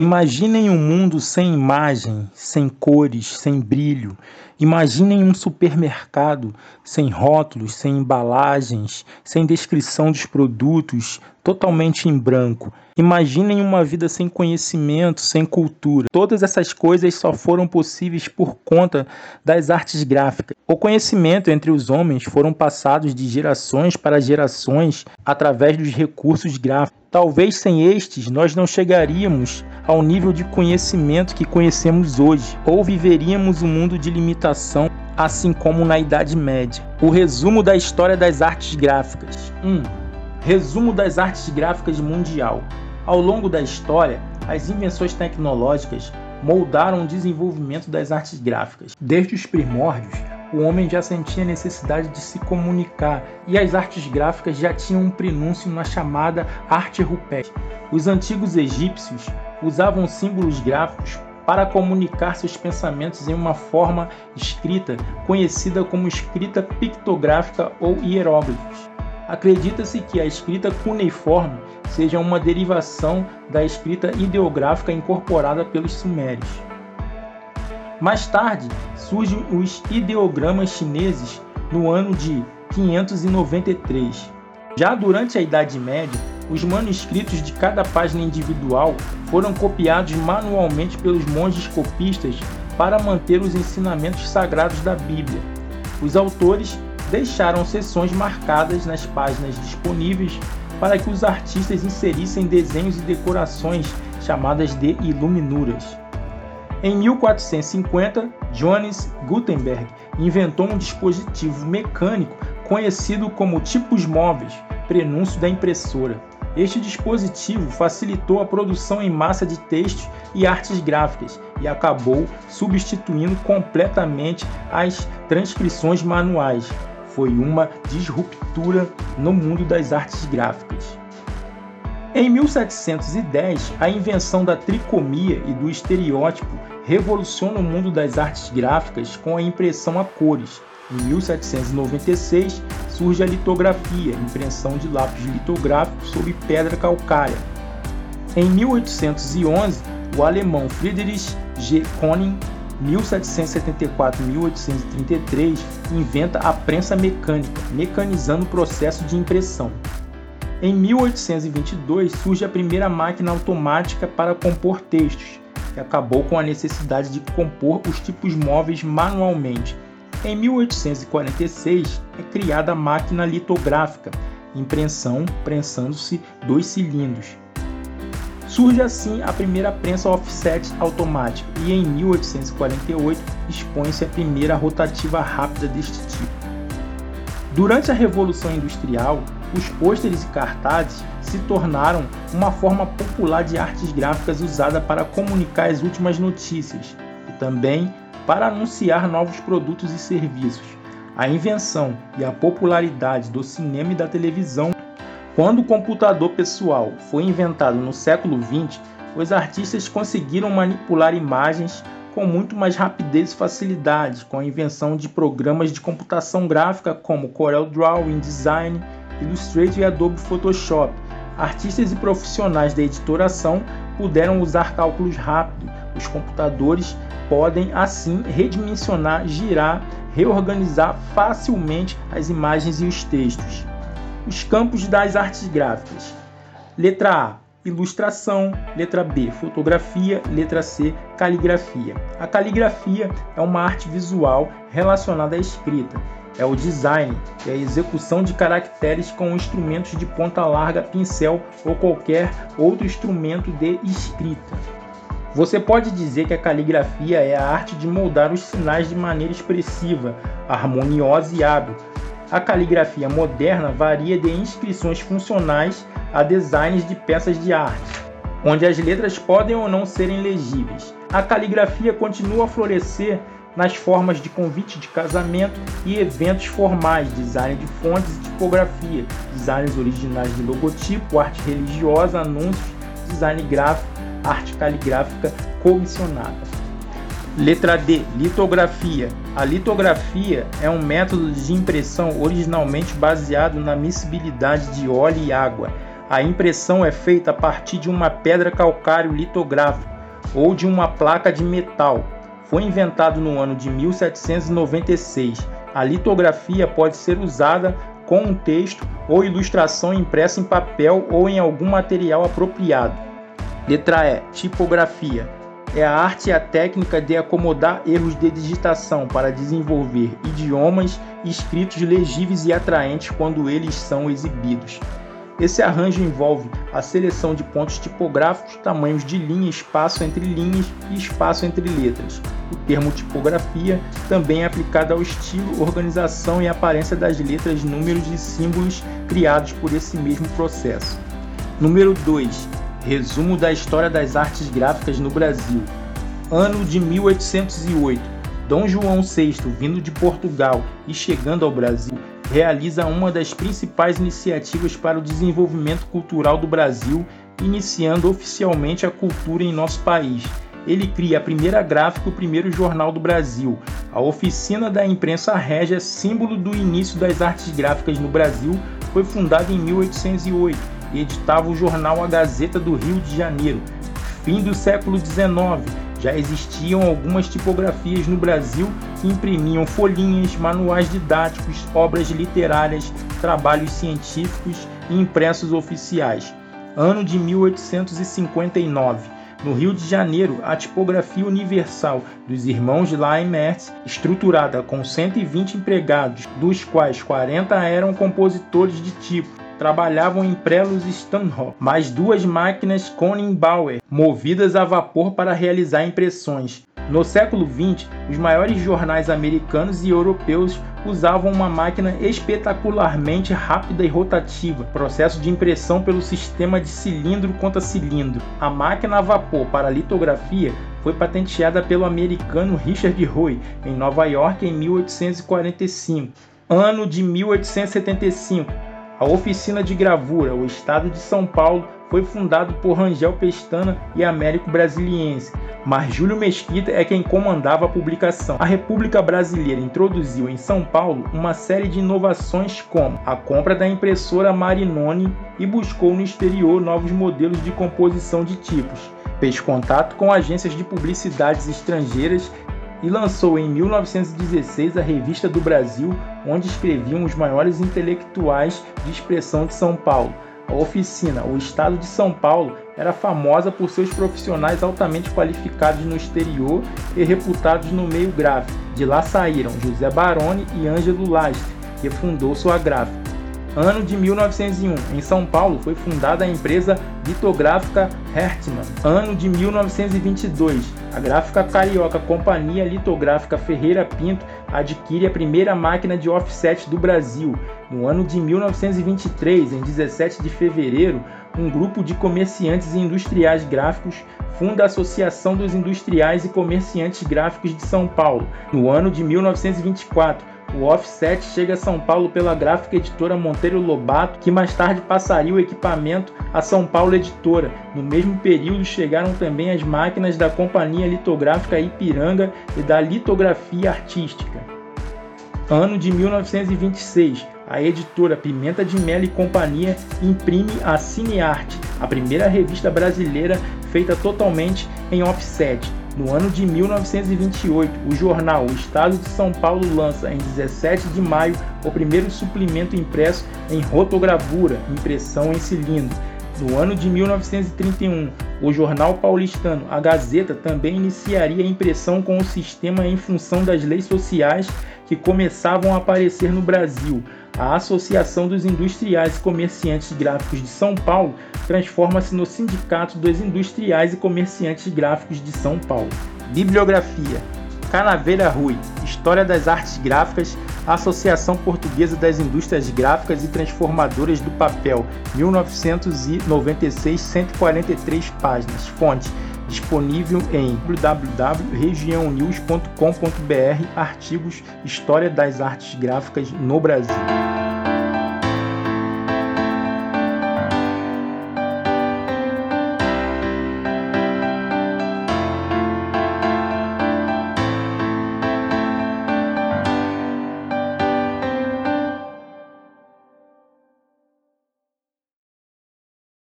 Imaginem um mundo sem imagem, sem cores, sem brilho. Imaginem um supermercado sem rótulos, sem embalagens, sem descrição dos produtos, totalmente em branco. Imaginem uma vida sem conhecimento, sem cultura. Todas essas coisas só foram possíveis por conta das artes gráficas. O conhecimento entre os homens foram passados de gerações para gerações através dos recursos gráficos. Talvez sem estes nós não chegaríamos ao nível de conhecimento que conhecemos hoje, ou viveríamos um mundo de assim como na Idade Média. O resumo da história das artes gráficas. 1. Um, resumo das artes gráficas mundial. Ao longo da história, as invenções tecnológicas moldaram o desenvolvimento das artes gráficas. Desde os primórdios, o homem já sentia necessidade de se comunicar e as artes gráficas já tinham um prenúncio na chamada arte rupestre. Os antigos egípcios usavam símbolos gráficos para comunicar seus pensamentos em uma forma escrita conhecida como escrita pictográfica ou hieróglifos. Acredita-se que a escrita cuneiforme seja uma derivação da escrita ideográfica incorporada pelos sumérios. Mais tarde, surgem os ideogramas chineses no ano de 593. Já durante a Idade Média, os manuscritos de cada página individual foram copiados manualmente pelos monges copistas para manter os ensinamentos sagrados da Bíblia. Os autores deixaram seções marcadas nas páginas disponíveis para que os artistas inserissem desenhos e decorações chamadas de iluminuras. Em 1450, Johannes Gutenberg inventou um dispositivo mecânico conhecido como tipos móveis, prenúncio da impressora. Este dispositivo facilitou a produção em massa de textos e artes gráficas e acabou substituindo completamente as transcrições manuais. Foi uma disruptura no mundo das artes gráficas. Em 1710, a invenção da tricomia e do estereótipo revoluciona o mundo das artes gráficas com a impressão a cores. Em 1796, surge a litografia, impressão de lápis litográfico sobre pedra calcária. Em 1811, o alemão Friedrich G. Koning 1774-1833 inventa a prensa mecânica, mecanizando o processo de impressão. Em 1822 surge a primeira máquina automática para compor textos, que acabou com a necessidade de compor os tipos móveis manualmente. Em 1846 é criada a máquina litográfica, impressão prensando-se dois cilindros. Surge assim a primeira prensa offset automática e em 1848 expõe-se a primeira rotativa rápida deste tipo. Durante a Revolução Industrial, os pôsteres e cartazes se tornaram uma forma popular de artes gráficas usada para comunicar as últimas notícias e também para anunciar novos produtos e serviços. A invenção e a popularidade do cinema e da televisão. Quando o computador pessoal foi inventado no século XX, os artistas conseguiram manipular imagens com muito mais rapidez e facilidade, com a invenção de programas de computação gráfica como Corel Draw, InDesign, Illustrator e Adobe Photoshop. Artistas e profissionais da editoração puderam usar cálculos rápidos. Os computadores podem assim redimensionar, girar, reorganizar facilmente as imagens e os textos. Os campos das artes gráficas. Letra A ilustração, letra B, fotografia, letra C, caligrafia. A caligrafia é uma arte visual relacionada à escrita. É o design e a execução de caracteres com instrumentos de ponta larga, pincel ou qualquer outro instrumento de escrita. Você pode dizer que a caligrafia é a arte de moldar os sinais de maneira expressiva, harmoniosa e hábil. A caligrafia moderna varia de inscrições funcionais a designs de peças de arte, onde as letras podem ou não serem legíveis. A caligrafia continua a florescer nas formas de convite de casamento e eventos formais, design de fontes e tipografia, designs originais de logotipo, arte religiosa, anúncios, design gráfico, arte caligráfica comissionada. Letra D. Litografia. A litografia é um método de impressão originalmente baseado na miscibilidade de óleo e água a impressão é feita a partir de uma pedra calcário litográfica ou de uma placa de metal. Foi inventado no ano de 1796. A litografia pode ser usada com um texto ou ilustração impressa em papel ou em algum material apropriado. Letra E. Tipografia. É a arte e a técnica de acomodar erros de digitação para desenvolver idiomas escritos legíveis e atraentes quando eles são exibidos. Esse arranjo envolve a seleção de pontos tipográficos, tamanhos de linha, espaço entre linhas e espaço entre letras. O termo tipografia também é aplicado ao estilo, organização e aparência das letras, números e símbolos criados por esse mesmo processo. Número 2. Resumo da história das artes gráficas no Brasil. Ano de 1808. Dom João VI, vindo de Portugal e chegando ao Brasil, realiza uma das principais iniciativas para o desenvolvimento cultural do Brasil, iniciando oficialmente a cultura em nosso país. Ele cria a primeira gráfica e o primeiro jornal do Brasil. A Oficina da Imprensa Régia, símbolo do início das artes gráficas no Brasil, foi fundada em 1808 e editava o jornal A Gazeta do Rio de Janeiro. Fim do século XIX, já existiam algumas tipografias no Brasil que imprimiam folhinhas, manuais didáticos, obras literárias, trabalhos científicos e impressos oficiais. Ano de 1859. No Rio de Janeiro, a tipografia universal dos irmãos Laimert, estruturada com 120 empregados, dos quais 40 eram compositores de tipo, trabalhavam em prelos Stanhope, mais duas máquinas Koning-Bauer, movidas a vapor para realizar impressões. No século XX, os maiores jornais americanos e europeus usavam uma máquina espetacularmente rápida e rotativa, processo de impressão pelo sistema de cilindro contra cilindro. A máquina a vapor para litografia foi patenteada pelo americano Richard Roy em Nova York em 1845. Ano de 1875 a oficina de gravura, o estado de São Paulo, foi fundado por Rangel Pestana e Américo Brasiliense, mas Júlio Mesquita é quem comandava a publicação. A República Brasileira introduziu em São Paulo uma série de inovações como a compra da impressora Marinoni e buscou no exterior novos modelos de composição de tipos. Fez contato com agências de publicidades estrangeiras e lançou em 1916 a Revista do Brasil, onde escreviam os maiores intelectuais de expressão de São Paulo. A oficina, o Estado de São Paulo, era famosa por seus profissionais altamente qualificados no exterior e reputados no meio gráfico. De lá saíram José Baroni e Ângelo Lastre, que fundou sua gráfica. Ano de 1901, em São Paulo, foi fundada a empresa litográfica Hertmann. Ano de 1922, a gráfica carioca Companhia Litográfica Ferreira Pinto adquire a primeira máquina de offset do Brasil. No ano de 1923, em 17 de fevereiro, um grupo de comerciantes e industriais gráficos funda a Associação dos Industriais e Comerciantes Gráficos de São Paulo. No ano de 1924, o offset chega a São Paulo pela gráfica editora Monteiro Lobato, que mais tarde passaria o equipamento à São Paulo Editora. No mesmo período chegaram também as máquinas da Companhia Litográfica Ipiranga e da Litografia Artística. Ano de 1926, a editora Pimenta de Melo e Companhia imprime a Cinearte, a primeira revista brasileira feita totalmente em offset. No ano de 1928, o jornal O Estado de São Paulo lança, em 17 de maio, o primeiro suplemento impresso em rotogravura, impressão em cilindro. No ano de 1931, o jornal paulistano A Gazeta também iniciaria a impressão com o sistema em função das leis sociais que começavam a aparecer no Brasil. A Associação dos Industriais e Comerciantes Gráficos de São Paulo transforma-se no Sindicato dos Industriais e Comerciantes Gráficos de São Paulo. Bibliografia: Canaveira Rui, História das Artes Gráficas, Associação Portuguesa das Indústrias Gráficas e Transformadoras do Papel, 1996, 143 páginas. Fonte: disponível em www.regiãonews.com.br artigos História das Artes Gráficas no Brasil.